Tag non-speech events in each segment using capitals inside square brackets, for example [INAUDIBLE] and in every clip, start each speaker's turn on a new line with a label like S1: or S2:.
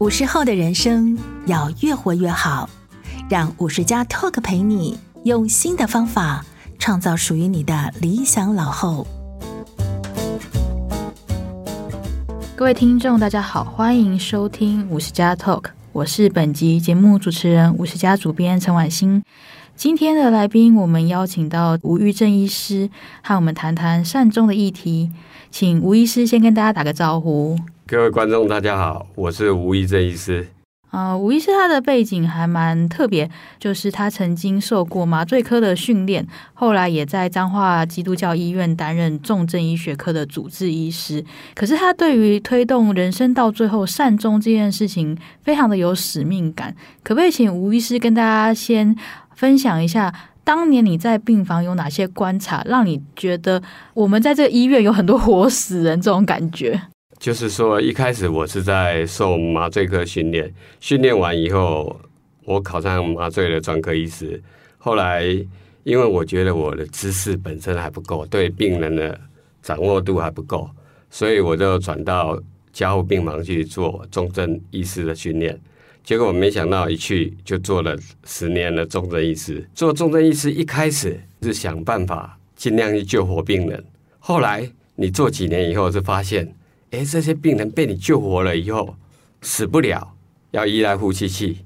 S1: 五十后的人生要越活越好，让五十加 Talk 陪你用新的方法创造属于你的理想老后。
S2: 各位听众，大家好，欢迎收听五十加 Talk，我是本集节目主持人五十加主编陈婉欣。今天的来宾，我们邀请到吴玉正医师，和我们谈谈善终的议题。请吴医师先跟大家打个招呼。
S3: 各位观众，大家好，我是吴医正医师。
S2: 呃，吴医师他的背景还蛮特别，就是他曾经受过麻醉科的训练，后来也在彰化基督教医院担任重症医学科的主治医师。可是他对于推动人生到最后善终这件事情，非常的有使命感。可不可以请吴医师跟大家先分享一下？当年你在病房有哪些观察，让你觉得我们在这个医院有很多活死人这种感觉？
S3: 就是说，一开始我是在受麻醉科训练，训练完以后，我考上麻醉的专科医师。后来，因为我觉得我的知识本身还不够，对病人的掌握度还不够，所以我就转到加护病房去做重症医师的训练。结果我没想到一去就做了十年的重症医师。做重症医师一开始是想办法尽量去救活病人，后来你做几年以后就发现，哎，这些病人被你救活了以后死不了，要依赖呼吸器，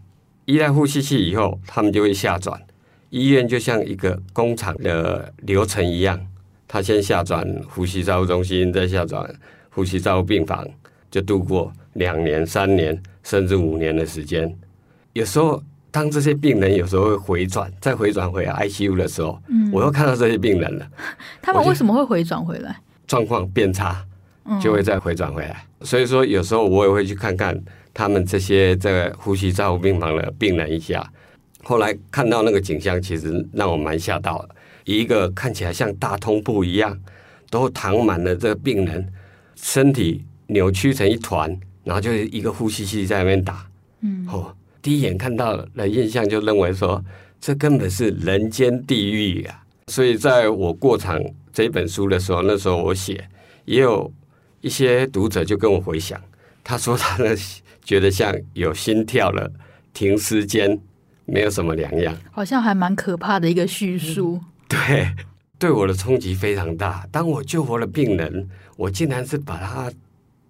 S3: 依赖呼吸器以后他们就会下转。医院就像一个工厂的流程一样，他先下转呼吸照护中心，再下转呼吸照护病房，就度过两年、三年。甚至五年的时间，有时候当这些病人有时候会回转，再回转回 ICU 的时候，嗯，我又看到这些病人了。[LAUGHS]
S2: 他们为什么会回转回来？
S3: 状况变差，就会再回转回来。嗯。所以说，有时候我也会去看看他们这些在呼吸照护病房的病人一下。后来看到那个景象，其实让我蛮吓到的。一个看起来像大通铺一样，都躺满了这个病人，身体扭曲成一团。然后就是一个呼吸器在那边打，嗯，哦，第一眼看到的印象就认为说，这根本是人间地狱啊！所以在我过场这本书的时候，那时候我写，也有一些读者就跟我回想，他说他的觉得像有心跳了，停尸间没有什么两样，
S2: 好像还蛮可怕的一个叙述。
S3: 嗯，对，对我的冲击非常大。当我救活了病人，我竟然是把他，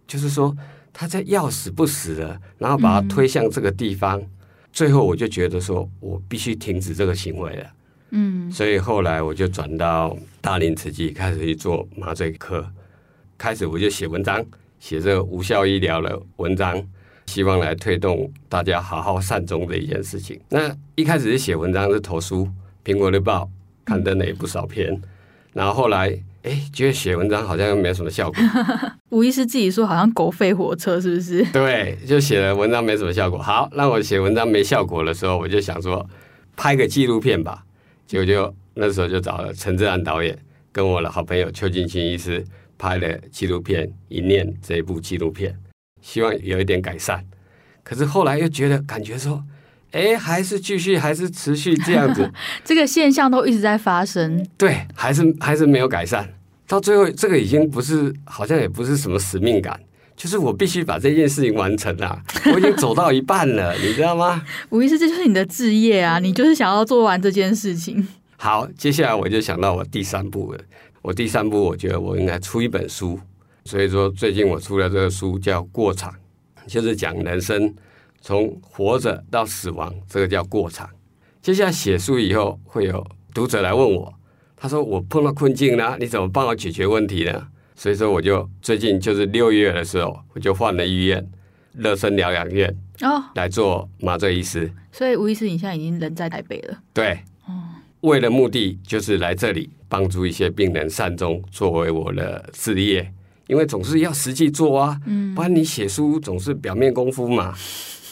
S3: 就是说。他在要死不死的，然后把他推向这个地方，嗯、最后我就觉得说，我必须停止这个行为了。嗯，所以后来我就转到大林慈济开始去做麻醉科，开始我就写文章，写这个无效医疗的文章，希望来推动大家好好善终的一件事情。那一开始是写文章是投书，《苹果日报》刊登了也不少篇，然后后来。哎，觉得写文章好像又没有什么效果。
S2: 吴医师自己说，好像狗吠火车，是不是？
S3: 对，就写了文章没什么效果。好，让我写文章没效果的时候，我就想说拍个纪录片吧。结果就那时候就找了陈志安导演，跟我的好朋友邱进清医师拍了纪录片《一念》这一部纪录片，希望有一点改善。可是后来又觉得感觉说。哎，还是继续，还是持续这样子，[LAUGHS]
S2: 这个现象都一直在发生。
S3: 对，还是还是没有改善。到最后，这个已经不是，好像也不是什么使命感，就是我必须把这件事情完成了。我已经走到一半了，[LAUGHS] 你知道吗？
S2: 吴医师，这就是你的志业啊！你就是想要做完这件事情。[LAUGHS]
S3: 好，接下来我就想到我第三步了。我第三步，我觉得我应该出一本书。所以说，最近我出了这个书，叫《过场》，就是讲人生。从活着到死亡，这个叫过场。接下来写书以后，会有读者来问我，他说我碰到困境了，你怎么帮我解决问题呢？所以说，我就最近就是六月的时候，我就换了医院，乐生疗养院哦，来做麻醉医师。
S2: 所以吴医师，你现在已经人在台北了。
S3: 对，为了目的就是来这里帮助一些病人善终，作为我的事业，因为总是要实际做啊，嗯，不然你写书总是表面功夫嘛。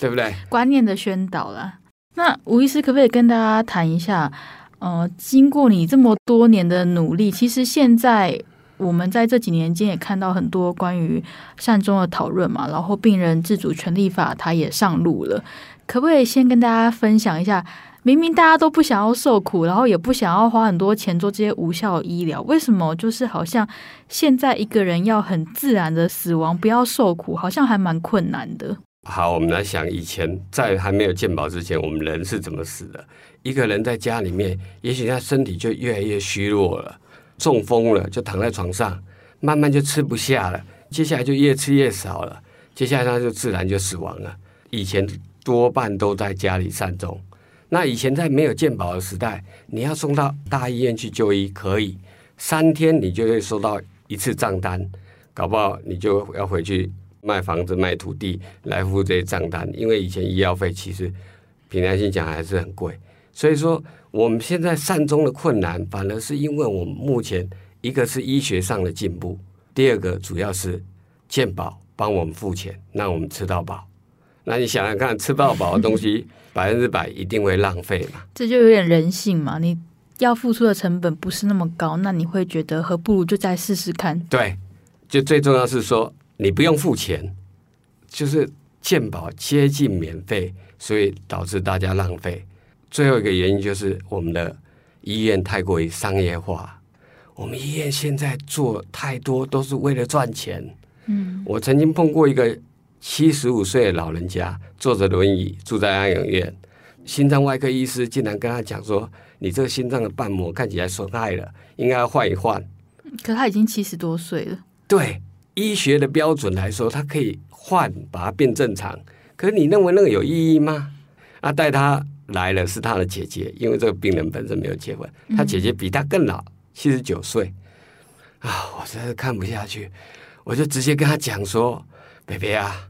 S3: 对不对？
S2: 观念的宣导啦。那吴医师可不可以跟大家谈一下？呃，经过你这么多年的努力，其实现在我们在这几年间也看到很多关于善终的讨论嘛。然后病人自主权利法它也上路了，可不可以先跟大家分享一下？明明大家都不想要受苦，然后也不想要花很多钱做这些无效医疗，为什么就是好像现在一个人要很自然的死亡，不要受苦，好像还蛮困难的？
S3: 好，我们来想，以前在还没有健保之前，我们人是怎么死的？一个人在家里面，也许他身体就越来越虚弱了，中风了，就躺在床上，慢慢就吃不下了，接下来就越吃越少了，接下来他就自然就死亡了。以前多半都在家里善终。那以前在没有健保的时代，你要送到大医院去就医，可以三天你就会收到一次账单，搞不好你就要回去。卖房子、卖土地来付这些账单，因为以前医药费其实凭良心讲还是很贵，所以说我们现在善终的困难，反而是因为我们目前一个是医学上的进步，第二个主要是健保帮我们付钱，让我们吃到饱。那你想想看，吃到饱的东西 [LAUGHS] 百分之百一定会浪费嘛？
S2: 这就有点人性嘛？你要付出的成本不是那么高，那你会觉得何不如就再试试看？
S3: 对，就最重要是说。你不用付钱，就是健保接近免费，所以导致大家浪费。最后一个原因就是我们的医院太过于商业化，我们医院现在做太多都是为了赚钱。嗯，我曾经碰过一个七十五岁的老人家，坐着轮椅住在安养院，心脏外科医师竟然跟他讲说：“你这个心脏的瓣膜看起来损害了，应该要换一换。”
S2: 可他已经七十多岁了。
S3: 对。医学的标准来说，它可以换，把它变正常。可是你认为那个有意义吗？啊，带他来了是他的姐姐，因为这个病人本身没有结婚，他姐姐比他更老，七十九岁。啊，我实在是看不下去，我就直接跟他讲说：“北北啊，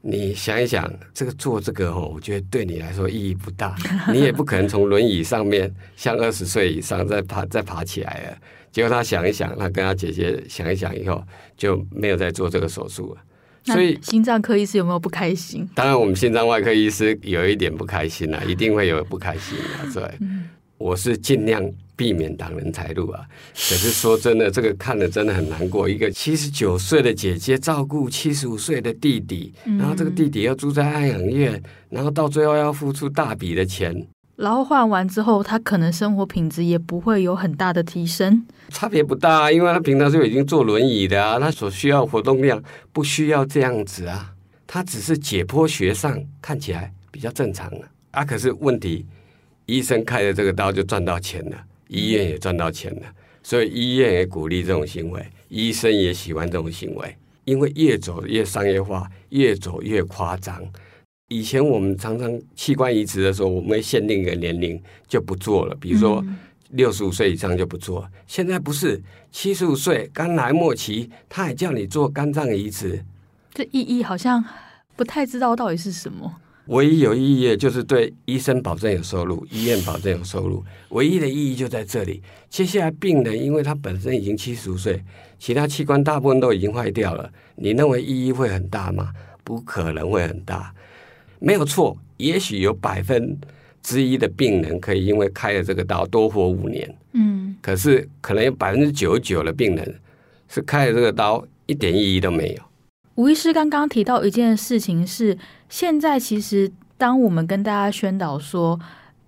S3: 你想一想，这个做这个哦，我觉得对你来说意义不大，你也不可能从轮椅上面像二十岁以上再爬再爬起来了。”结果他想一想，他跟他姐姐想一想以后，就没有再做这个手术了。所以
S2: 心脏科医师有没有不开心？
S3: 当然，我们心脏外科医师有一点不开心了，一定会有不开心的。对，嗯、我是尽量避免挡人财路啊。可是说真的，这个看了真的很难过。一个七十九岁的姐姐照顾七十五岁的弟弟，然后这个弟弟要住在安养院，然后到最后要付出大笔的钱。
S2: 然后换完之后，他可能生活品质也不会有很大的提升，
S3: 差别不大，因为他平常就已经坐轮椅的啊，他所需要活动量不需要这样子啊，他只是解剖学上看起来比较正常了啊，可是问题，医生开的这个刀就赚到钱了，医院也赚到钱了，所以医院也鼓励这种行为，医生也喜欢这种行为，因为越走越商业化，越走越夸张。以前我们常常器官移植的时候，我们会限定一个年龄就不做了，比如说六十五岁以上就不做。现在不是七十五岁肝癌末期，他还叫你做肝脏移植，
S2: 这意义好像不太知道到底是什么。
S3: 唯一有意义的就是对医生保证有收入，医院保证有收入，唯一的意义就在这里。接下来病人因为他本身已经七十五岁，其他器官大部分都已经坏掉了，你认为意义会很大吗？不可能会很大。没有错，也许有百分之一的病人可以因为开了这个刀多活五年，嗯，可是可能有百分之九十九的病人是开了这个刀一点意义都没有。
S2: 吴医师刚刚提到一件事情是，现在其实当我们跟大家宣导说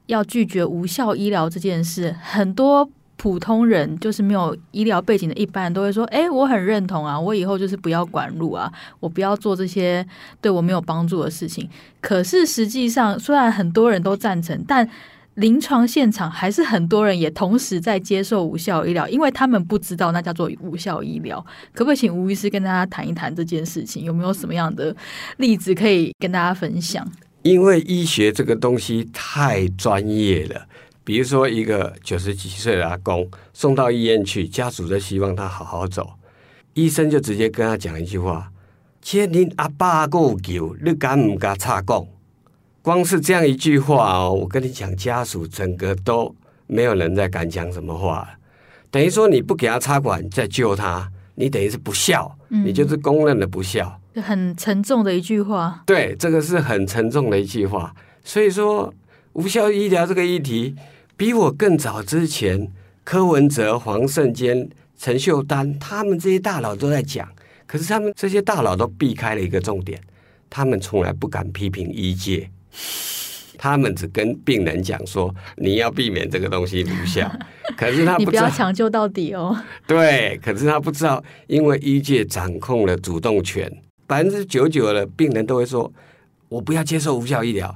S2: 要拒绝无效医疗这件事，很多。普通人就是没有医疗背景的一般人都会说：“哎，我很认同啊，我以后就是不要管路啊，我不要做这些对我没有帮助的事情。”可是实际上，虽然很多人都赞成，但临床现场还是很多人也同时在接受无效医疗，因为他们不知道那叫做无效医疗。可不可以请吴医师跟大家谈一谈这件事情？有没有什么样的例子可以跟大家分享？
S3: 因为医学这个东西太专业了。比如说，一个九十几岁的阿公送到医院去，家属就希望他好好走，医生就直接跟他讲一句话：“千您阿爸够久，你敢唔敢插讲？”光是这样一句话哦，我跟你讲，家属整个都没有人再敢讲什么话了。等于说你不给他插管再救他，你等于是不孝，你就是公认的不孝，
S2: 嗯，很沉重的一句话。
S3: 对，这个是很沉重的一句话。所以说，无效医疗这个议题。比我更早之前，柯文哲、黄胜坚、陈秀丹，他们这些大佬都在讲，可是他们这些大佬都避开了一个重点，他们从来不敢批评医界，他们只跟病人讲说，你要避免这个东西无效。可是他 [LAUGHS] 不知道，
S2: 你不要抢救到底哦。
S3: 对，可是他不知道，因为医界掌控了主动权，百分之九十九的病人都会说，我不要接受无效医疗。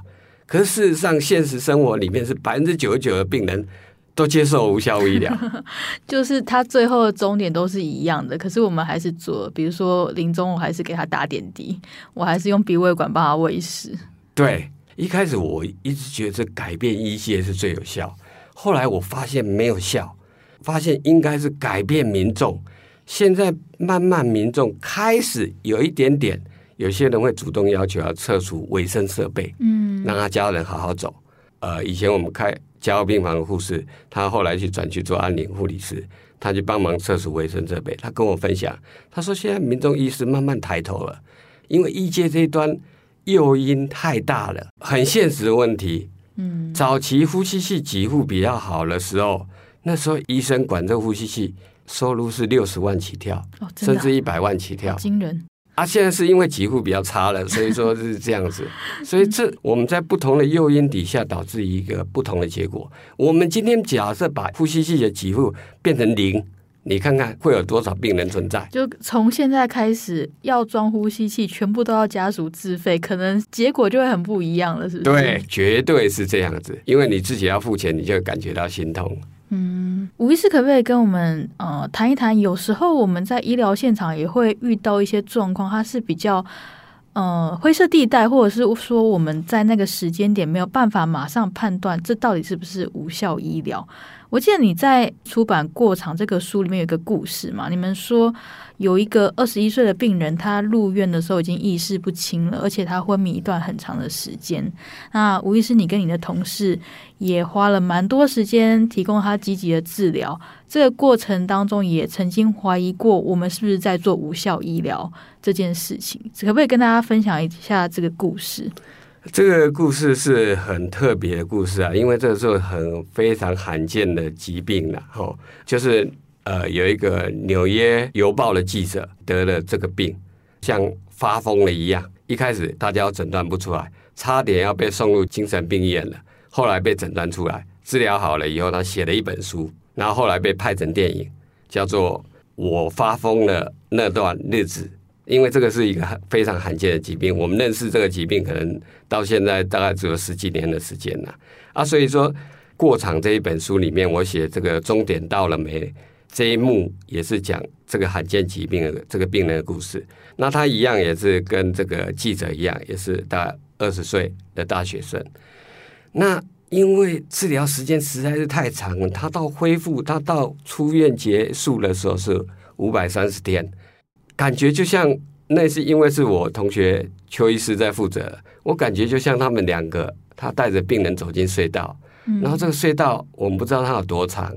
S3: 可是事实上，现实生活里面是百分之九十九的病人都接受无效医疗，[LAUGHS]
S2: 就是他最后的终点都是一样的。可是我们还是做，比如说临终我还是给他打点滴，我还是用鼻胃管帮他喂食。
S3: 对，一开始我一直觉得改变医界是最有效，后来我发现没有效，发现应该是改变民众。现在慢慢民众开始有一点点。有些人会主动要求要撤除卫生设备，嗯，让他家人好好走。呃，以前我们开加护病房的护士，他后来去转去做安宁护理师，他去帮忙撤除卫生设备。他跟我分享，他说现在民众意识慢慢抬头了，因为医界这一端诱因太大了，很现实的问题。嗯，早期呼吸器给付比较好的时候，那时候医生管这呼吸器收入是六十万起跳，哦，甚至一百万起跳，
S2: 惊人。
S3: 啊，现在是因为给付比较差了，所以说是这样子。所以这我们在不同的诱因底下，导致一个不同的结果。我们今天假设把呼吸器的给付变成零，你看看会有多少病人存在？
S2: 就从现在开始要装呼吸器，全部都要家属自费，可能结果就会很不一样了，是不是？
S3: 对，绝对是这样子。因为你自己要付钱，你就会感觉到心痛。
S2: 嗯，吴医师可不可以跟我们呃谈一谈？有时候我们在医疗现场也会遇到一些状况，它是比较呃灰色地带，或者是说我们在那个时间点没有办法马上判断这到底是不是无效医疗。我记得你在出版《过场》这个书里面有一个故事嘛？你们说有一个二十一岁的病人，他入院的时候已经意识不清了，而且他昏迷一段很长的时间。那吴医师，你跟你的同事也花了蛮多时间提供他积极的治疗。这个过程当中，也曾经怀疑过我们是不是在做无效医疗这件事情，可不可以跟大家分享一下这个故事？
S3: 这个故事是很特别的故事啊，因为这是很非常罕见的疾病了，吼，就是呃有一个纽约邮报的记者得了这个病，像发疯了一样，一开始大家诊断不出来，差点要被送入精神病院了，后来被诊断出来，治疗好了以后，他写了一本书，然后后来被拍成电影，叫做《我发疯了那段日子》。因为这个是一个非常罕见的疾病，我们认识这个疾病可能到现在大概只有十几年的时间了啊，所以说过场这一本书里面，我写这个终点到了没这一幕，也是讲这个罕见疾病的这个病人的故事。那他一样也是跟这个记者一样，也是大二十岁的大学生。那因为治疗时间实在是太长了，他到恢复，他到出院结束的时候是五百三十天。感觉就像那是因为是我同学邱医师在负责，我感觉就像他们两个，他带着病人走进隧道，然后这个隧道我们不知道它有多长，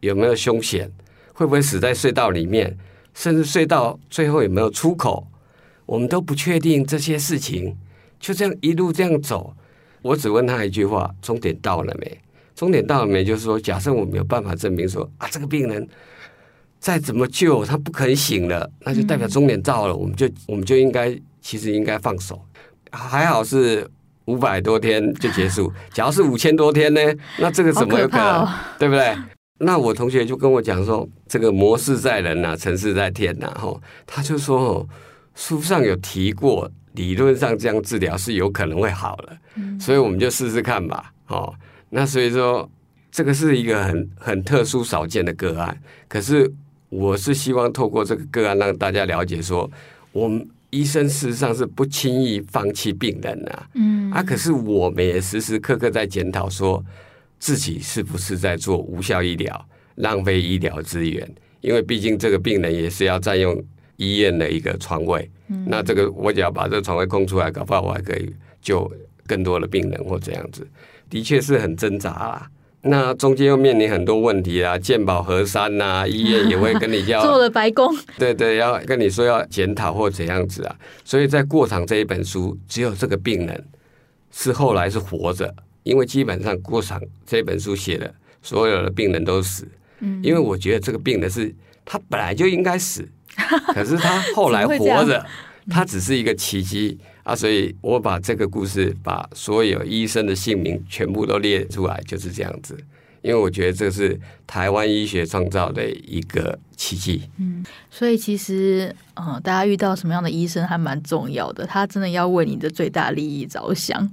S3: 有没有凶险，会不会死在隧道里面，甚至隧道最后有没有出口，我们都不确定这些事情。就这样一路这样走，我只问他一句话：终点到了没？终点到了没？就是说，假设我没有办法证明说啊，这个病人。再怎么救他不肯醒了，那就代表终点到了，嗯、我们就我们就应该其实应该放手。还好是五百多天就结束，[LAUGHS] 假如是五千多天呢？那这个怎么有可能？可哦、对不对？那我同学就跟我讲说，这个谋事在人呐、啊，成事在天呐、啊。吼，他就说哦，书上有提过，理论上这样治疗是有可能会好了，嗯、所以我们就试试看吧。哦，那所以说这个是一个很很特殊少见的个案，可是。我是希望透过这个个案让大家了解说，我们医生事实上是不轻易放弃病人呐、啊。嗯，啊，可是我们也时时刻刻在检讨说，自己是不是在做无效医疗、浪费医疗资源？因为毕竟这个病人也是要占用医院的一个床位。嗯，那这个我只要把这个床位空出来，搞不好我还可以救更多的病人或这样子，的确是很挣扎啦。那中间又面临很多问题啊，健保核删呐、啊，[LAUGHS] 医院也会跟你要
S2: 做了白工，[LAUGHS]
S3: 对对，要跟你说要检讨或怎样子啊。所以在过场这一本书，只有这个病人是后来是活着，因为基本上过场这本书写的所有的病人都死，嗯，因为我觉得这个病人是他本来就应该死，[LAUGHS] 可是他后来活着，他只是一个奇迹。啊，所以我把这个故事，把所有医生的姓名全部都列出来，就是这样子。因为我觉得这是台湾医学创造的一个奇迹。
S2: 嗯，所以其实，嗯，大家遇到什么样的医生还蛮重要的，他真的要为你的最大利益着想，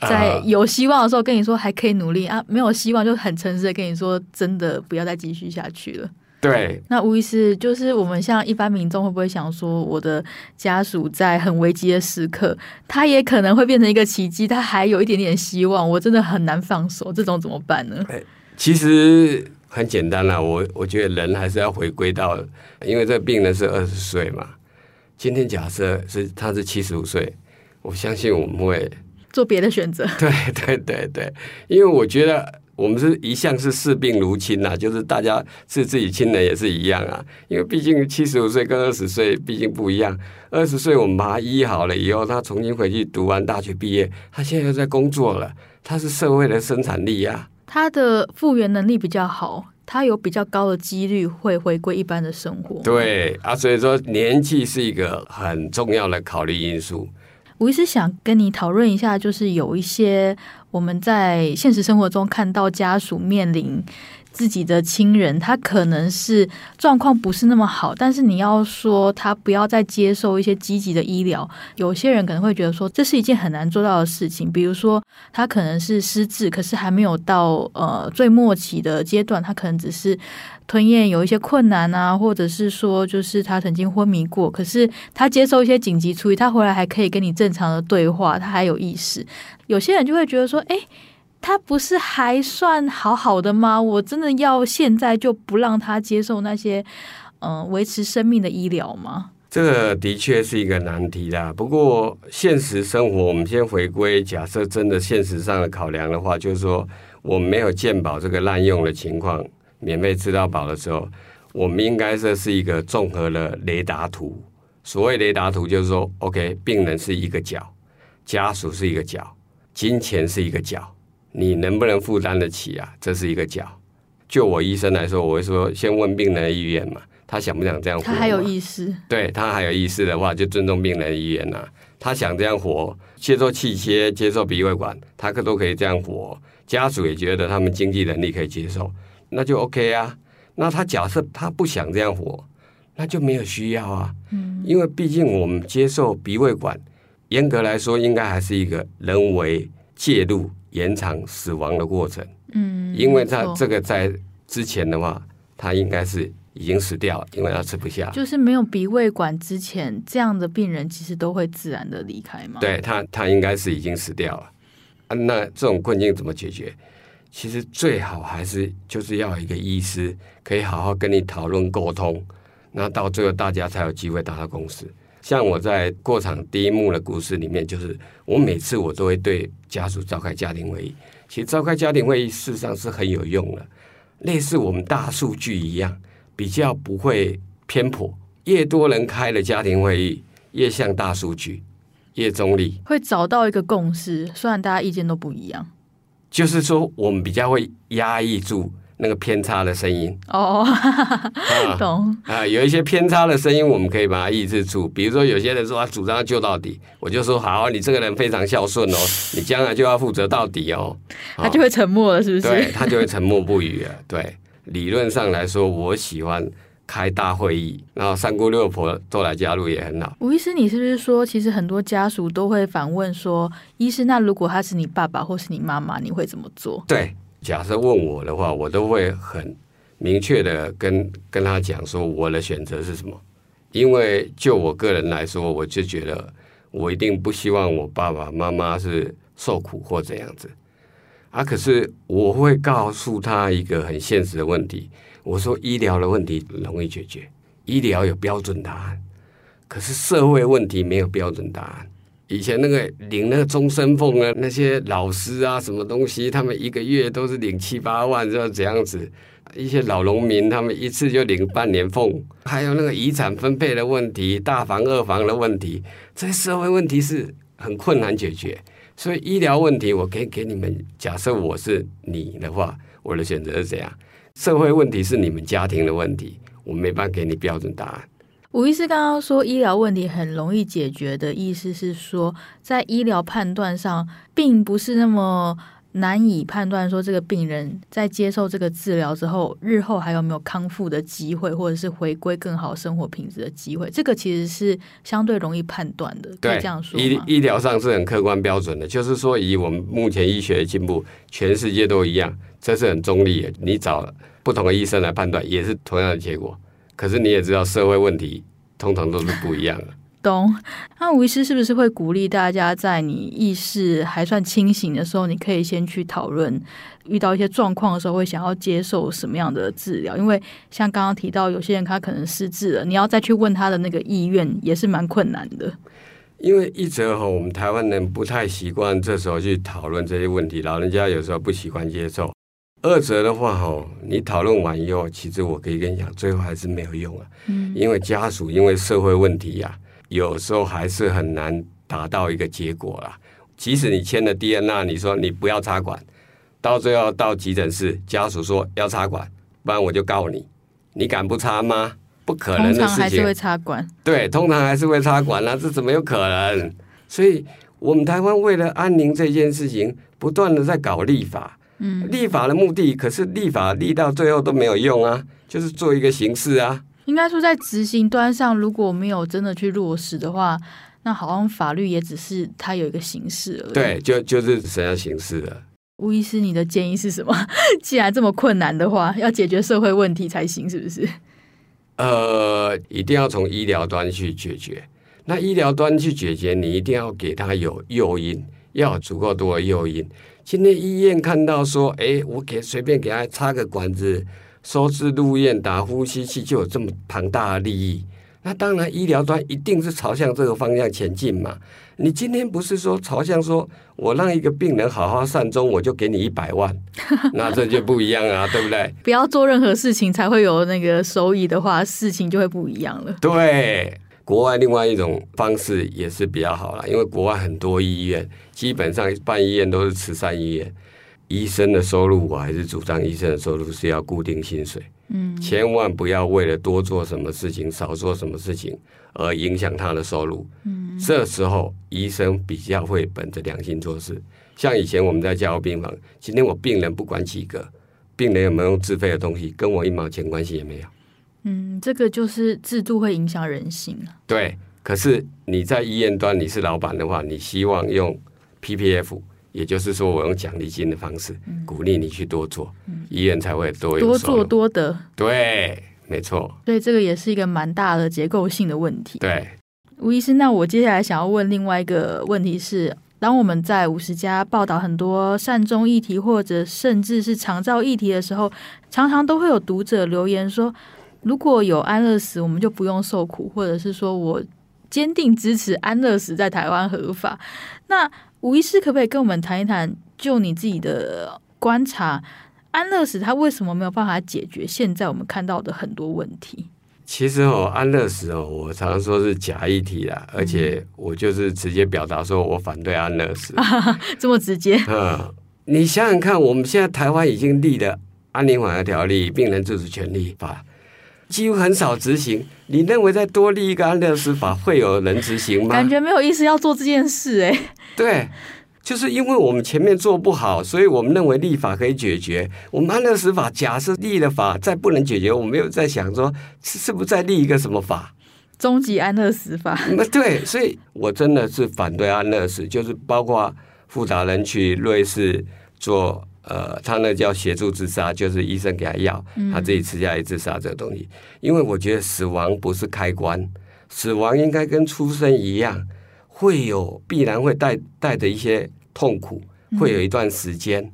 S2: 在有希望的时候跟你说还可以努力啊，没有希望就很诚实的跟你说，真的不要再继续下去了。
S3: 对，
S2: 那吴医师就是我们像一般民众会不会想说，我的家属在很危机的时刻，他也可能会变成一个奇迹，他还有一点点希望，我真的很难放手，这种怎么办呢？
S3: 其实很简单啦，我我觉得人还是要回归到，因为这个病人是二十岁嘛，今天假设是他是七十五岁，我相信我们会
S2: 做别的选择。[LAUGHS]
S3: 对对对对，因为我觉得。我们是一向是视病如亲呐，就是大家是自己亲人也是一样啊。因为毕竟七十五岁跟二十岁毕竟不一样。二十岁我们把他医好了以后，他重新回去读完大学毕业，他现在又在工作了，他是社会的生产力呀。
S2: 他的复原能力比较好，他有比较高的几率会回归一般的生活。
S3: 对啊，所以说年纪是一个很重要的考虑因素。
S2: 我一直想跟你讨论一下，就是有一些我们在现实生活中看到家属面临自己的亲人，他可能是状况不是那么好，但是你要说他不要再接受一些积极的医疗，有些人可能会觉得说这是一件很难做到的事情。比如说他可能是失智，可是还没有到呃最末期的阶段，他可能只是。吞咽有一些困难啊，或者是说，就是他曾经昏迷过，可是他接受一些紧急处理，他回来还可以跟你正常的对话，他还有意识。有些人就会觉得说，哎，他不是还算好好的吗？我真的要现在就不让他接受那些嗯、维持生命的医疗吗？
S3: 这个的确是一个难题啦。不过现实生活，我们先回归，假设真的现实上的考量的话，就是说我们没有健保这个滥用的情况。免费吃到饱的时候，我们应该这是一个综合的雷达图。所谓雷达图，就是说，OK，病人是一个角，家属是一个角，金钱是一个角，你能不能负担得起啊？这是一个角。就我医生来说，我会说，先问病人的意愿嘛，他想不想这样活？
S2: 他还有意识？
S3: 对，他还有意识的话，就尊重病人的意愿呐、啊。他想这样活，接受气切，接受鼻胃管，他可都可以这样活。家属也觉得他们经济能力可以接受。那就 OK 啊，那他假设他不想这样活，那就没有需要啊。嗯，因为毕竟我们接受鼻胃管，严格来说应该还是一个人为介入延长死亡的过程。嗯，因为他这个在之前的话，他应该是已经死掉了，因为他吃不下。
S2: 就是没有鼻胃管之前，这样的病人其实都会自然的离开吗？
S3: 对他，他应该是已经死掉了。啊，那这种困境怎么解决？其实最好还是就是要一个医师可以好好跟你讨论沟通，那到最后大家才有机会达到共识。像我在过场第一幕的故事里面，就是我每次我都会对家属召开家庭会议。其实召开家庭会议事实上是很有用的，类似我们大数据一样，比较不会偏颇。越多人开了家庭会议，越像大数据，越中立，
S2: 会找到一个共识。虽然大家意见都不一样。
S3: 就是说，我们比较会压抑住那个偏差的声音
S2: 哦，[LAUGHS] 懂
S3: 啊？有一些偏差的声音，我们可以把它抑制住。比如说，有些人说他主张救到底，我就说好，你这个人非常孝顺哦，[LAUGHS] 你将来就要负责到底哦。[LAUGHS]
S2: 他就会沉默了，是不是？
S3: 对，他就会沉默不语了。对，理论上来说，我喜欢。开大会议，然后三姑六婆都来加入也很好。
S2: 吴医师，你是不是说，其实很多家属都会反问说，医师，那如果他是你爸爸或是你妈妈，你会怎么做？
S3: 对，假设问我的话，我都会很明确的跟跟他讲说，我的选择是什么。因为就我个人来说，我就觉得我一定不希望我爸爸妈妈是受苦或怎样子。啊，可是我会告诉他一个很现实的问题。我说医疗的问题容易解决，医疗有标准答案，可是社会问题没有标准答案。以前那个领那个终身俸的那些老师啊，什么东西，他们一个月都是领七八万，这样子。一些老农民，他们一次就领半年俸。还有那个遗产分配的问题，大房二房的问题，这些社会问题是很困难解决。所以医疗问题，我可以给你们，假设我是你的话，我的选择是怎样？社会问题是你们家庭的问题，我没办法给你标准答案。
S2: 吴医师刚刚说医疗问题很容易解决的意思是说，在医疗判断上，并不是那么难以判断说这个病人在接受这个治疗之后，日后还有没有康复的机会，或者是回归更好生活品质的机会。这个其实是相对容易判断的，可以这样说。
S3: 医医疗上是很客观标准的，就是说以我们目前医学的进步，全世界都一样，这是很中立的。你找不同的医生来判断，也是同样的结果。可是你也知道，社会问题通常都是不一样的。
S2: 懂，那吴医师是不是会鼓励大家，在你意识还算清醒的时候，你可以先去讨论，遇到一些状况的时候，会想要接受什么样的治疗？因为像刚刚提到，有些人他可能失智了，你要再去问他的那个意愿，也是蛮困难的。
S3: 因为一则哈，我们台湾人不太习惯这时候去讨论这些问题，老人家有时候不习惯接受；二者的话哈，你讨论完以后，其实我可以跟你讲，最后还是没有用啊。嗯，因为家属因为社会问题呀、啊。有时候还是很难达到一个结果啦。即使你签了 DNR，你说你不要插管，到最后到急诊室，家属说要插管，不然我就告你。你敢不插吗？不可能的事情。
S2: 通常还是会插管。
S3: 对，通常还是会插管啊，这怎么有可能？所以我们台湾为了安宁这件事情，不断的在搞立法。嗯，立法的目的，可是立法立到最后都没有用啊，就是做一个形式啊。
S2: 应该说，在执行端上，如果没有真的去落实的话，那好像法律也只是它有一个形式而已。
S3: 对，就就是只要形式了。
S2: 吴医师，你的建议是什么？[LAUGHS] 既然这么困难的话，要解决社会问题才行，是不是？
S3: 呃，一定要从医疗端去解决。那医疗端去解决，你一定要给他有诱因，要有足够多的诱因。今天医院看到说，哎，我给随便给他插个管子。收治入院打呼吸器就有这么庞大的利益，那当然医疗端一定是朝向这个方向前进嘛。你今天不是说朝向说我让一个病人好好善终，我就给你一百万，[LAUGHS] 那这就不一样啊，对不对？
S2: 不要做任何事情才会有那个收益的话，事情就会不一样了。
S3: 对，国外另外一种方式也是比较好啦，因为国外很多医院基本上办医院都是慈善医院。医生的收入，我还是主张医生的收入是要固定薪水。嗯，千万不要为了多做什么事情、少做什么事情而影响他的收入。嗯，这时候医生比较会本着良心做事。像以前我们在加护病房，今天我病人不管几个，病人有没有用自费的东西，跟我一毛钱关系也没有。
S2: 嗯，这个就是制度会影响人性。
S3: 对，可是你在医院端你是老板的话，你希望用 PPF。也就是说，我用奖励金的方式鼓励你去多做，嗯、医院才会多
S2: 多做多得。
S3: 对，没错。
S2: 所以这个也是一个蛮大的结构性的问题。
S3: 对，
S2: 吴医师，那我接下来想要问另外一个问题是：当我们在五十家报道很多善终议题，或者甚至是长照议题的时候，常常都会有读者留言说，如果有安乐死，我们就不用受苦，或者是说我坚定支持安乐死在台湾合法。那吴医师可不可以跟我们谈一谈，就你自己的观察，安乐死它为什么没有办法解决现在我们看到的很多问题？
S3: 其实哦，安乐死哦，我常常说是假议题啦，而且我就是直接表达说我反对安乐死，[LAUGHS]
S2: 这么直接。[LAUGHS]
S3: 嗯，你想想看，我们现在台湾已经立了安宁缓和条例、病人自主权利法，几乎很少执行。你认为再多立一个安乐死法，会有人执行吗？
S2: 感觉没有意思要做这件事哎。
S3: 对，就是因为我们前面做不好，所以我们认为立法可以解决。我们安乐死法假设立了法再不能解决，我们又在想说是是不是再立一个什么法？
S2: 终极安乐死法？
S3: 那对，所以我真的是反对安乐死，就是包括复杂人去瑞士做。呃，他那叫协助自杀，就是医生给他药，他自己吃下来自杀这个东西。因为我觉得死亡不是开关，死亡应该跟出生一样，会有必然会带带着一些痛苦，会有一段时间。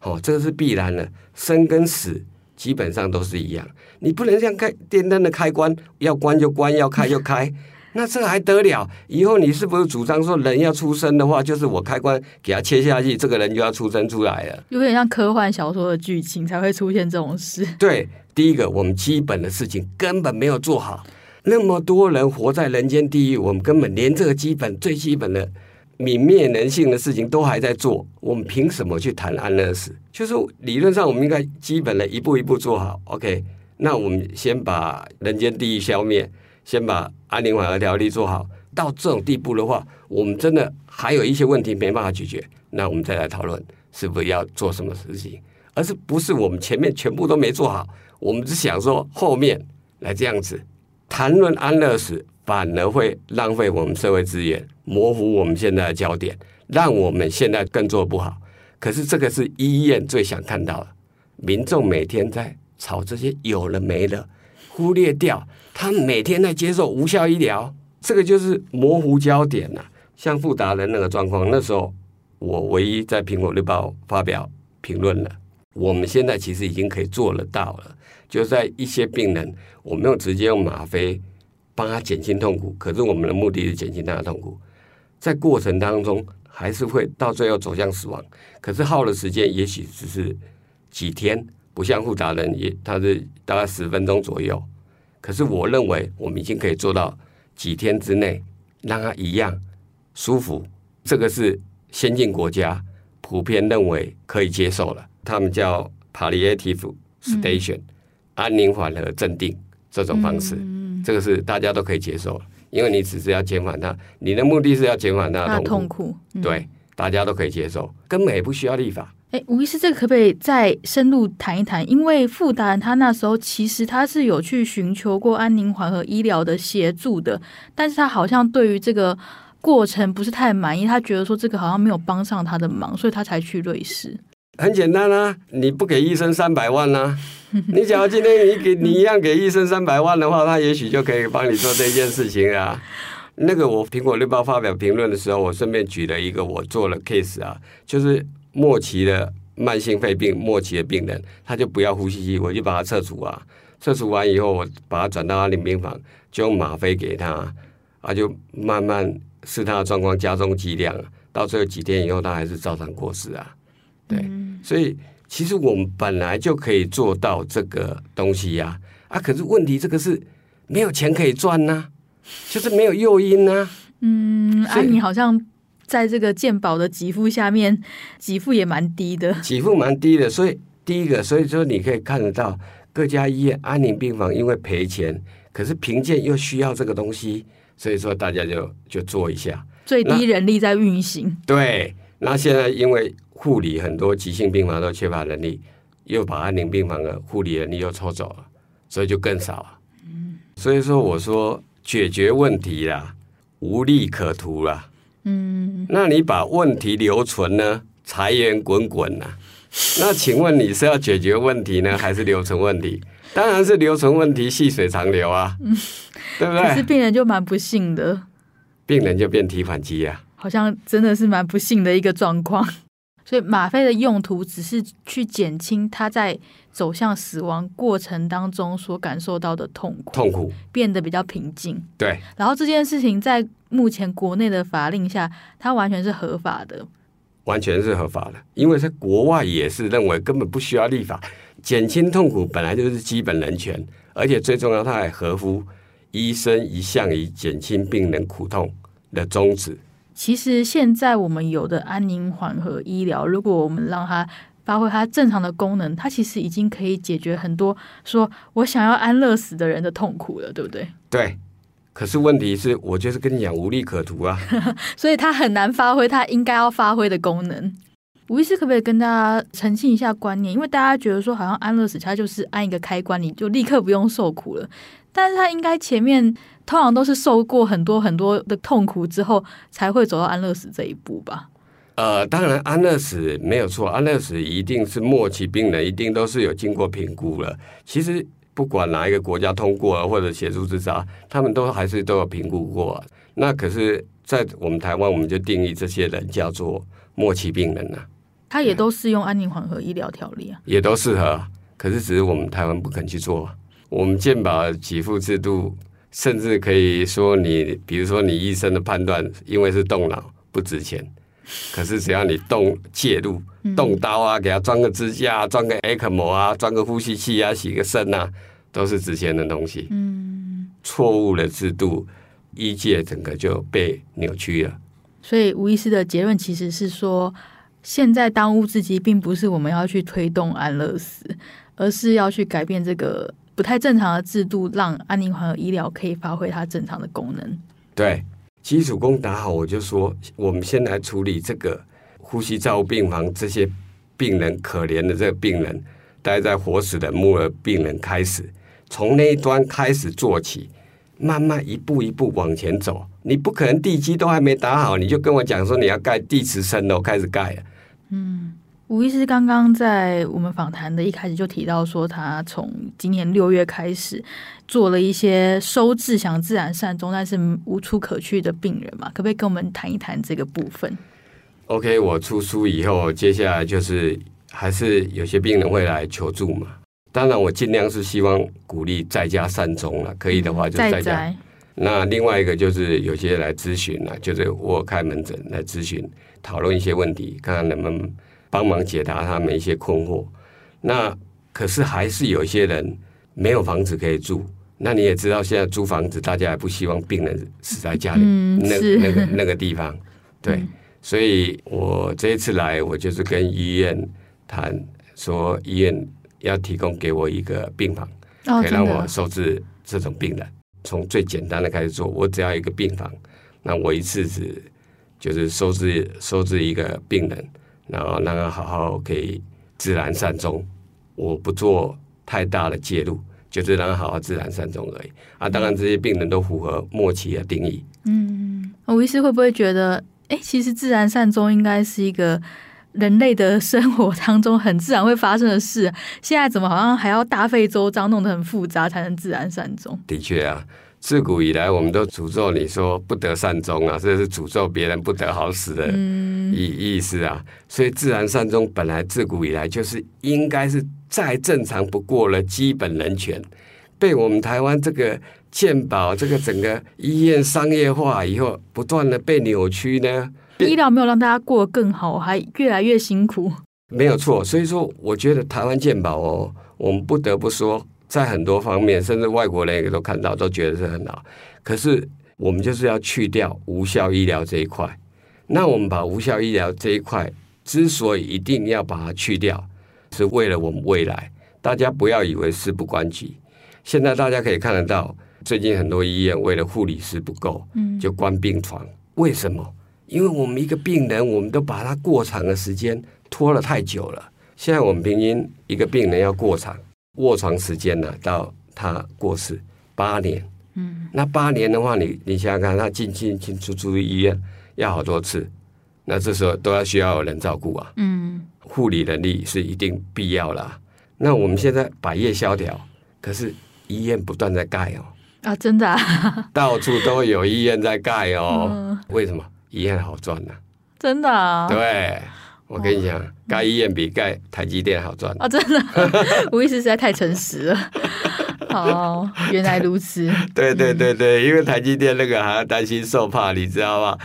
S3: 哦，这个是必然的，生跟死基本上都是一样。你不能像开电灯的开关，要关就关，要开就开。那这还得了？以后你是不是主张说人要出生的话，就是我开关给他切下去，这个人就要出生出来了？
S2: 有点像科幻小说的剧情才会出现这种事。
S3: 对，第一个我们基本的事情根本没有做好，那么多人活在人间地狱，我们根本连这个基本最基本的泯灭人性的事情都还在做，我们凭什么去谈安乐死？就是理论上我们应该基本的一步一步做好。OK，那我们先把人间地狱消灭。先把安宁缓和条例做好，到这种地步的话，我们真的还有一些问题没办法解决，那我们再来讨论是不是要做什么事情，而是不是我们前面全部都没做好，我们只想说后面来这样子谈论安乐死，反而会浪费我们社会资源，模糊我们现在的焦点，让我们现在更做不好。可是这个是医院最想看到的，民众每天在吵这些有了没了，忽略掉他每天在接受无效医疗，这个就是模糊焦点呐、啊。像富达仁那个状况，那时候我唯一在苹果日报发表评论了。我们现在其实已经可以做得到了，就在一些病人，我没有直接用吗啡帮他减轻痛苦，可是我们的目的是减轻他的痛苦，在过程当中还是会到最后走向死亡，可是耗的时间也许只是几天，不像富达人也他是大概十分钟左右，可是我认为我们已经可以做到几天之内让他一样。舒服，这个是先进国家普遍认为可以接受了。他们叫 palliative sedation，、嗯、安宁缓和镇定这种方式，嗯、这个是大家都可以接受，因为你只是要减缓他，你的目的是要减缓他的痛苦。痛苦嗯、对，大家都可以接受，根本也不需要立法。
S2: 吴医师，这个可不可以再深入谈一谈？因为傅达仁他那时候其实他是有去寻求过安宁缓和医疗的协助的，但是他好像对于这个。过程不是太满意，他觉得说这个好像没有帮上他的忙，所以他才去瑞士。
S3: 很简单啊，你不给医生三百万啊？你假如今天你给你一样给医生三百万的话，他也许就可以帮你做这件事情啊。那个我苹果日报发表评论的时候，我顺便举了一个我做了 case 啊，就是末期的慢性肺病，末期的病人，他就不要呼吸机，我就把他撤除啊，撤除完以后，我把他转到安宁病房，就用吗啡给他，啊，就慢慢。是他的状况加重剂量，到最后几天以后，他还是照常过世啊。对，嗯、所以其实我们本来就可以做到这个东西呀、啊，啊，可是问题这个是没有钱可以赚呐、啊，就是没有诱因呐、啊。
S2: 嗯，啊，你好像在这个健保的给付下面，给付也蛮低的，
S3: 给付蛮低的。所以第一个，所以说你可以看得到各家医院安宁病房因为赔钱，可是评鉴又需要这个东西。所以说，大家就就做一下，
S2: 最低人力在运行。
S3: 对，那现在因为护理很多急性病房都缺乏人力，又把安宁病房的护理人力又抽走了，所以就更少了。嗯，所以说我说解决问题啦，无利可图啦。嗯，那你把问题留存呢？财源滚滚呐。那请问你是要解决问题呢，还是留存问题？当然是留存问题，细水长流啊。嗯。对不对？可是
S2: 病人就蛮不幸的，
S3: 病人就变提款机呀，
S2: 好像真的是蛮不幸的一个状况。所以吗啡的用途只是去减轻他在走向死亡过程当中所感受到的痛苦，
S3: 痛苦
S2: 变得比较平静。
S3: 对，
S2: 然后这件事情在目前国内的法令下，它完全是合法的，
S3: 完全是合法的，因为在国外也是认为根本不需要立法，减轻痛苦本来就是基本人权，而且最重要，它还合乎。医生一向以减轻病人苦痛的宗旨。
S2: 其实现在我们有的安宁缓和医疗，如果我们让它发挥它正常的功能，它其实已经可以解决很多说我想要安乐死的人的痛苦了，对不对？
S3: 对。可是问题是我就是跟你讲无利可图啊，[LAUGHS]
S2: 所以它很难发挥它应该要发挥的功能。吴医师可不可以跟大家澄清一下观念？因为大家觉得说好像安乐死它就是按一个开关，你就立刻不用受苦了。但是他应该前面通常都是受过很多很多的痛苦之后，才会走到安乐死这一步吧？
S3: 呃，当然安乐死没有错，安乐死一定是末期病人，一定都是有经过评估了。其实不管哪一个国家通过了或者协助自杀，他们都还是都有评估过。那可是，在我们台湾，我们就定义这些人叫做末期病人了。
S2: 他也都适用安宁缓和医疗条例啊，
S3: 也都适合，可是只是我们台湾不肯去做。我们健保给付制度，甚至可以说你，比如说你医生的判断，因为是动脑不值钱，可是只要你动介入、动刀啊，给他装个支架、装个 ECMO 啊、装个呼吸器啊、洗个肾啊，都是值钱的东西。嗯，错误的制度，医界整个就被扭曲了。
S2: 所以吴医师的结论其实是说，现在当务之急并不是我们要去推动安乐死，而是要去改变这个。不太正常的制度，让安宁缓和医疗可以发挥它正常的功能。
S3: 对，基础功打好，我就说，我们先来处理这个呼吸照病房这些病人可怜的这个病人，待在活死的木耳病人开始，从那一端开始做起，慢慢一步一步往前走。你不可能地基都还没打好，你就跟我讲说你要盖地池深楼开始盖。
S2: 嗯，吴医师刚刚在我们访谈的一开始就提到说，他从今年六月开始做了一些收治想自然善终但是无处可去的病人嘛，可不可以跟我们谈一谈这个部分
S3: ？OK，我出书以后，接下来就是。还是有些病人会来求助嘛？当然，我尽量是希望鼓励在家善终了，可以的话就在家。那另外一个就是有些来咨询了，就是我开门诊来咨询，讨论一些问题，看看能不能帮忙解答他们一些困惑。那可是还是有一些人没有房子可以住。那你也知道，现在租房子，大家也不希望病人死在家里，
S2: 嗯、
S3: 那那个那个地方。对，嗯、所以我这一次来，我就是跟医院。谈说医院要提供给我一个病房，
S2: 哦、
S3: 可以让我收治这种病人。从最简单的开始做，我只要一个病房，那我一次只就是收治收治一个病人，然后让他好好可以自然善终。我不做太大的介入，就是让他好好自然善终而已。啊，当然这些病人都符合末期的定义。
S2: 嗯，吴医师会不会觉得，哎，其实自然善终应该是一个。人类的生活当中很自然会发生的事，现在怎么好像还要大费周章，弄得很复杂才能自然善终？
S3: 的确啊，自古以来我们都诅咒你说不得善终啊，这是诅咒别人不得好死的意意思啊。所以自然善终本来自古以来就是应该是再正常不过了基本人权，被我们台湾这个健保这个整个医院商业化以后，不断的被扭曲呢。
S2: 医疗没有让大家过得更好，还越来越辛苦。
S3: 没有错，所以说我觉得台湾健保哦，我们不得不说，在很多方面，甚至外国人也都看到，都觉得是很好。可是我们就是要去掉无效医疗这一块。那我们把无效医疗这一块之所以一定要把它去掉，是为了我们未来。大家不要以为事不关己。现在大家可以看得到，最近很多医院为了护理师不够，嗯，就关病床。为什么？因为我们一个病人，我们都把他过长的时间拖了太久了。现在我们平均一个病人要过长卧床时间呢，到他过世八年。嗯，那八年的话，你你想想看，他进进进出出医院要好多次，那这时候都要需要有人照顾啊。嗯，护理能力是一定必要啦。那我们现在百业萧条，可是医院不断在盖哦。
S2: 啊，真的啊，[LAUGHS]
S3: 到处都有医院在盖哦。嗯，为什么？医院好赚呐、啊，
S2: 真的啊！
S3: 对，我跟你讲，盖、哦、医院比盖台积电好赚啊、
S2: 哦！真的，吴医师实在太诚实了。[LAUGHS] 哦，原来如此。
S3: 对对对对，因为台积电那个还要担心受怕，你知道吗？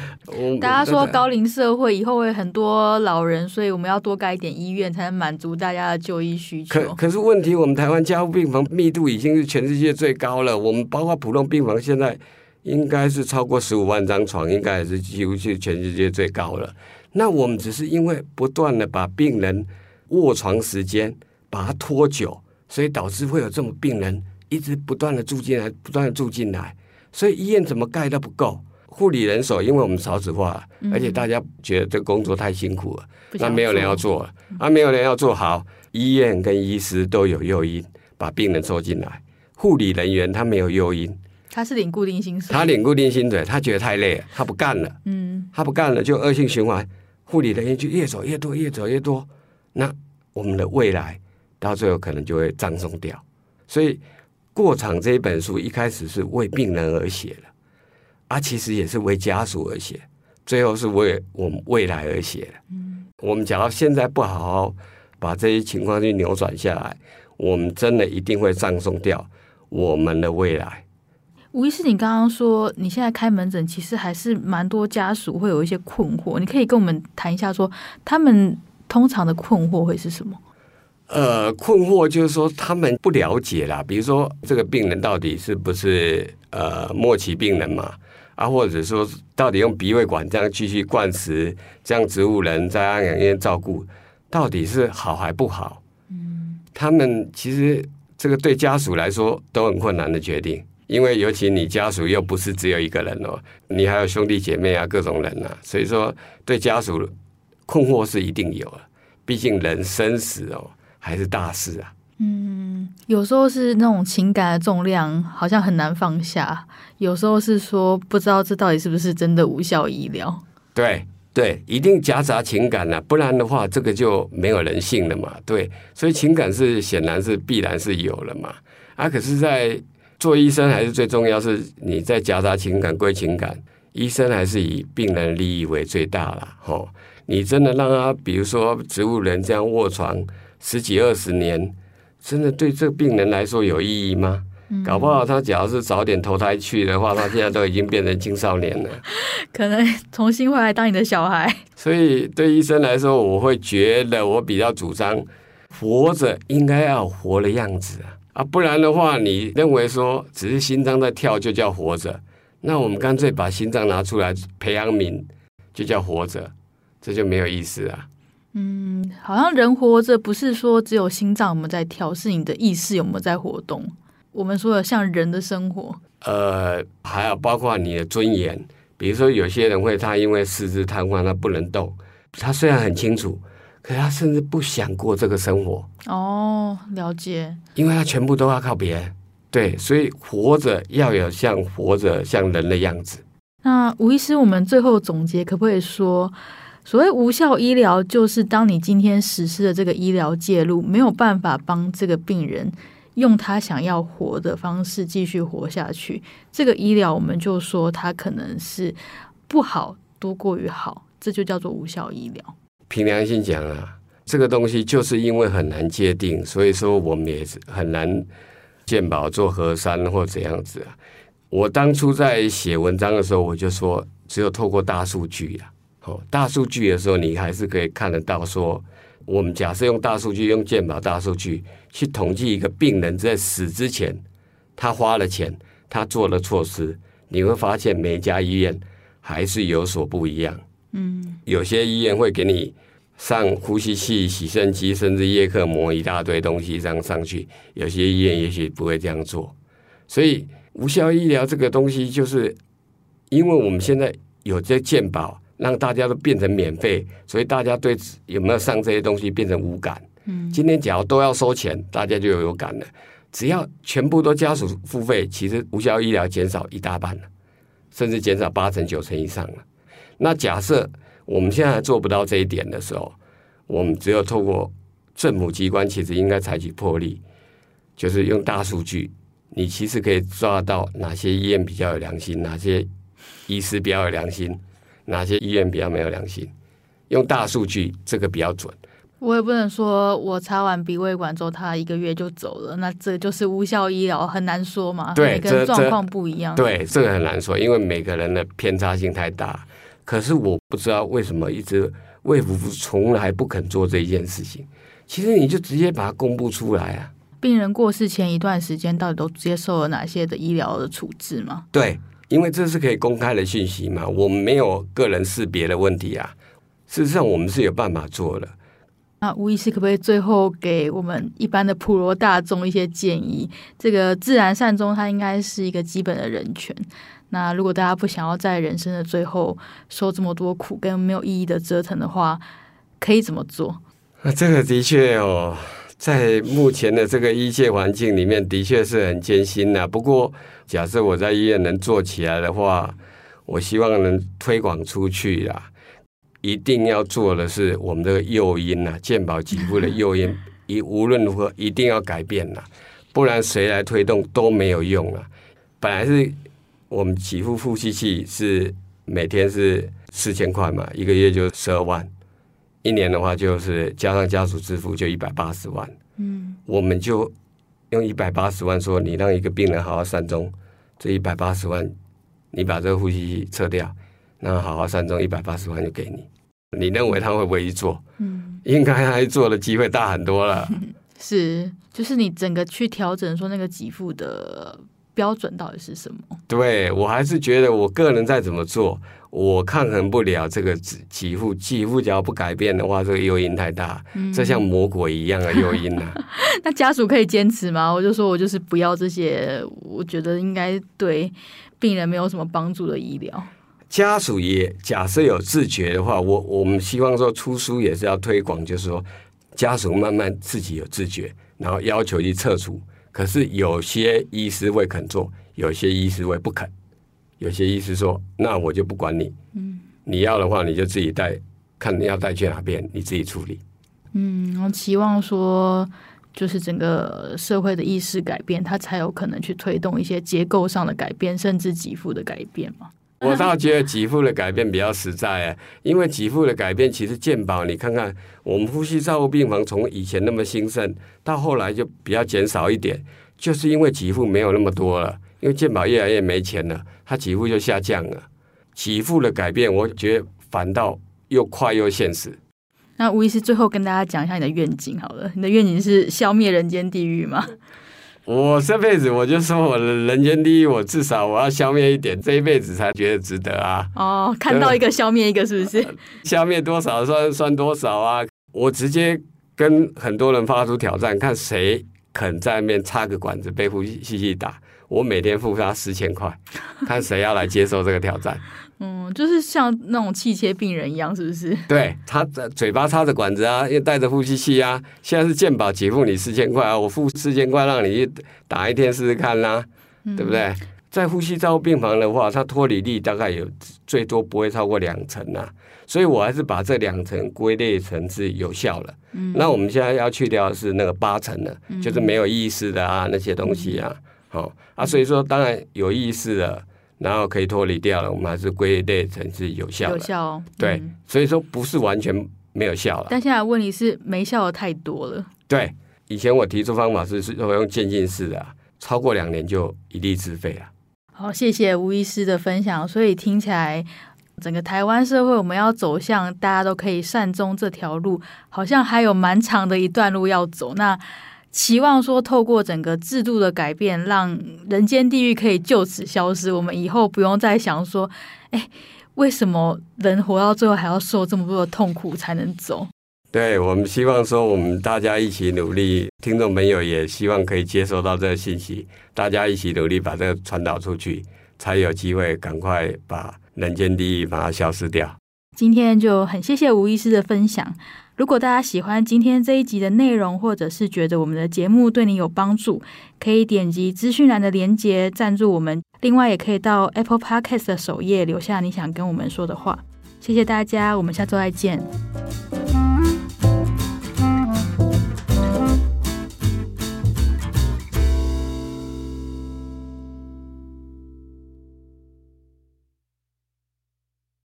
S2: 大家说高龄社会以后会很多老人，所以我们要多盖一点医院，才能满足大家的就医需求。
S3: 可可是问题，我们台湾加护病房密度已经是全世界最高了，我们包括普通病房现在。应该是超过十五万张床，应该也是几乎是全世界最高了。那我们只是因为不断的把病人卧床时间把它拖久，所以导致会有这种病人一直不断的住进来，不断的住进来。所以医院怎么盖都不够，护理人手，因为我们少子化，而且大家觉得这个工作太辛苦了，那没有人要做了，啊，没有人要做好，医院跟医师都有诱因把病人收进来，护理人员他没有诱因。
S2: 他是领固定薪水，
S3: 他领固定薪水，他觉得太累了，他不干了。嗯，他不干了，就恶性循环，护理人员就越走越多，越走越多。那我们的未来到最后可能就会葬送掉。所以，过场这一本书一开始是为病人而写的，啊，其实也是为家属而写，最后是为我们未来而写的。嗯，我们假如现在不好好把这些情况去扭转下来，我们真的一定会葬送掉我们的未来。
S2: 吴医师，你刚刚说你现在开门诊，其实还是蛮多家属会有一些困惑，你可以跟我们谈一下说，说他们通常的困惑会是什么？
S3: 呃，困惑就是说他们不了解啦，比如说这个病人到底是不是呃末期病人嘛？啊，或者说到底用鼻胃管这样继续灌食，这样植物人在安养院照顾，到底是好还不好？嗯，他们其实这个对家属来说都很困难的决定。因为尤其你家属又不是只有一个人哦，你还有兄弟姐妹啊，各种人啊，所以说对家属困惑是一定有的。毕竟人生死哦还是大事啊。
S2: 嗯，有时候是那种情感的重量好像很难放下，有时候是说不知道这到底是不是真的无效医疗。
S3: 对对，一定夹杂情感了啊，不然的话这个就没有人性了嘛。对，所以情感是显然是必然是有了嘛。啊，可是，在做医生还是最重要，是你在夹杂情感归情感，医生还是以病人利益为最大了。吼，你真的让他，比如说植物人这样卧床十几二十年，真的对这个病人来说有意义吗？嗯、搞不好他只要是早点投胎去的话，他现在都已经变成青少年了，[LAUGHS]
S2: 可能重新回来当你的小孩。
S3: 所以对医生来说，我会觉得我比较主张活着应该要活的样子啊。啊，不然的话，你认为说只是心脏在跳就叫活着？那我们干脆把心脏拿出来培养皿，就叫活着，这就没有意思啊。
S2: 嗯，好像人活着不是说只有心脏我们在跳，是你的意识有没有在活动？我们说的像人的生活，
S3: 呃，还有包括你的尊严，比如说有些人会他因为四肢瘫痪，他不能动，他虽然很清楚。可是他甚至不想过这个生活
S2: 哦，了解，
S3: 因为他全部都要靠别人，对，所以活着要有像活着像人的样子。
S2: 那吴医师，我们最后总结可不可以说，所谓无效医疗，就是当你今天实施的这个医疗介入没有办法帮这个病人用他想要活的方式继续活下去，这个医疗我们就说它可能是不好多过于好，这就叫做无效医疗。
S3: 凭良心讲啊，这个东西就是因为很难界定，所以说我们也是很难鉴宝做核酸或怎样子啊。我当初在写文章的时候，我就说，只有透过大数据啊，哦，大数据的时候，你还是可以看得到说，我们假设用大数据，用鉴宝大数据去统计一个病人在死之前，他花了钱，他做了措施，你会发现每家医院还是有所不一样。嗯，有些医院会给你上呼吸器、洗肾机，甚至叶克膜一大堆东西这样上去。有些医院也许不会这样做。所以无效医疗这个东西，就是因为我们现在有这健保，让大家都变成免费，所以大家对有没有上这些东西变成无感。嗯，今天假如都要收钱，大家就有感了。只要全部都家属付费，其实无效医疗减少一大半了，甚至减少八成九成以上了。那假设我们现在还做不到这一点的时候，我们只有透过政府机关，其实应该采取魄力，就是用大数据，你其实可以抓到哪些医院比较有良心，哪些医师比较有良心，哪些医院比较没有良心，用大数据这个比较准。
S2: 我也不能说我插完鼻胃管之后，他一个月就走了，那这就是无效医疗，很难说嘛。
S3: 对，
S2: 每个人状况不一样。
S3: 对，这个很难说，因为每个人的偏差性太大。可是我不知道为什么一直卫福部从来不肯做这一件事情。其实你就直接把它公布出来啊！
S2: 病人过世前一段时间到底都接受了哪些的医疗的处置吗？
S3: 对，因为这是可以公开的讯息嘛，我们没有个人识别的问题啊。事实上，我们是有办法做的。
S2: 那吴医师可不可以最后给我们一般的普罗大众一些建议？这个自然善终，它应该是一个基本的人权。那如果大家不想要在人生的最后受这么多苦跟没有意义的折腾的话，可以怎么做？
S3: 啊，这个的确哦，在目前的这个医界环境里面，的确是很艰辛的。不过，假设我在医院能做起来的话，我希望能推广出去啊。一定要做的是我们这个诱因呐，健保给付的诱因，一无论如何一定要改变呐，不然谁来推动都没有用啊。本来是。我们给付呼吸器是每天是四千块嘛，一个月就十二万，一年的话就是加上家属支付就一百八十万。嗯，我们就用一百八十万说，你让一个病人好好善终，这一百八十万，你把这个呼吸器撤掉，那好好善终一百八十万就给你。你认为他会不会去做？嗯，应该他做的机会大很多了。[LAUGHS]
S2: 是，就是你整个去调整说那个给付的。标准到底是什么？
S3: 对，我还是觉得，我个人再怎么做，我抗衡不了这个给付。给付只要不改变的话，这个诱因太大，嗯、这像魔鬼一样的诱因呢、啊。[LAUGHS]
S2: 那家属可以坚持吗？我就说我就是不要这些，我觉得应该对病人没有什么帮助的医疗。
S3: 家属也假设有自觉的话，我我们希望说出书也是要推广，就是说家属慢慢自己有自觉，然后要求去撤除。可是有些医师会肯做，有些医师会不肯。有些医师说：“那我就不管你，嗯，你要的话你就自己带，看你要带去哪边，你自己处理。”
S2: 嗯，我期望说，就是整个社会的意识改变，它才有可能去推动一些结构上的改变，甚至给付的改变嘛。
S3: 我倒觉得给付的改变比较实在啊，因为给付的改变其实健保，你看看我们呼吸照护病房从以前那么兴盛，到后来就比较减少一点，就是因为给付没有那么多了，因为健保越来越没钱了，它给付就下降了。给付的改变，我觉得反倒又快又现实。
S2: 那吴医师最后跟大家讲一下你的愿景好了，你的愿景是消灭人间地狱吗？
S3: 我这辈子我就说我的人间第一，我至少我要消灭一点，这一辈子才觉得值得啊！
S2: 哦，看到一个消灭一个，是不是？[LAUGHS]
S3: 消灭多少算算多少啊！我直接跟很多人发出挑战，看谁肯在那边插个管子被呼吸器打，我每天付他四千块，看谁要来接受这个挑战。
S2: 嗯，就是像那种气切病人一样，是不是？
S3: 对，插着嘴巴插着管子啊，又带着呼吸器啊。现在是健保给付你四千块啊，我付四千块让你去打一天试试看啦、啊，嗯、对不对？在呼吸照护病房的话，它脱离率大概有最多不会超过两成啊，所以我还是把这两层归类成是有效了。嗯，那我们现在要去掉的是那个八成的，嗯、就是没有意识的啊那些东西啊，好、啊，所以说当然有意识的。然后可以脱离掉了，我们还是归类成是有效的。
S2: 有效哦，
S3: 对，
S2: 嗯、
S3: 所以说不是完全没有效了。
S2: 但现在问题是没效的太多了。
S3: 对，以前我提出方法是是用渐进式的，超过两年就一律自费了。
S2: 好，谢谢吴医师的分享。所以听起来，整个台湾社会我们要走向大家都可以善终这条路，好像还有蛮长的一段路要走。那。期望说，透过整个制度的改变，让人间地狱可以就此消失。我们以后不用再想说，哎，为什么人活到最后还要受这么多的痛苦才能走？
S3: 对，我们希望说，我们大家一起努力，听众朋友也希望可以接收到这个信息，大家一起努力把这个传导出去，才有机会赶快把人间地狱把它消失掉。
S2: 今天就很谢谢吴医师的分享。如果大家喜欢今天这一集的内容，或者是觉得我们的节目对你有帮助，可以点击资讯栏的链接赞助我们。另外，也可以到 Apple Podcast 的首页留下你想跟我们说的话。谢谢大家，我们下周再见。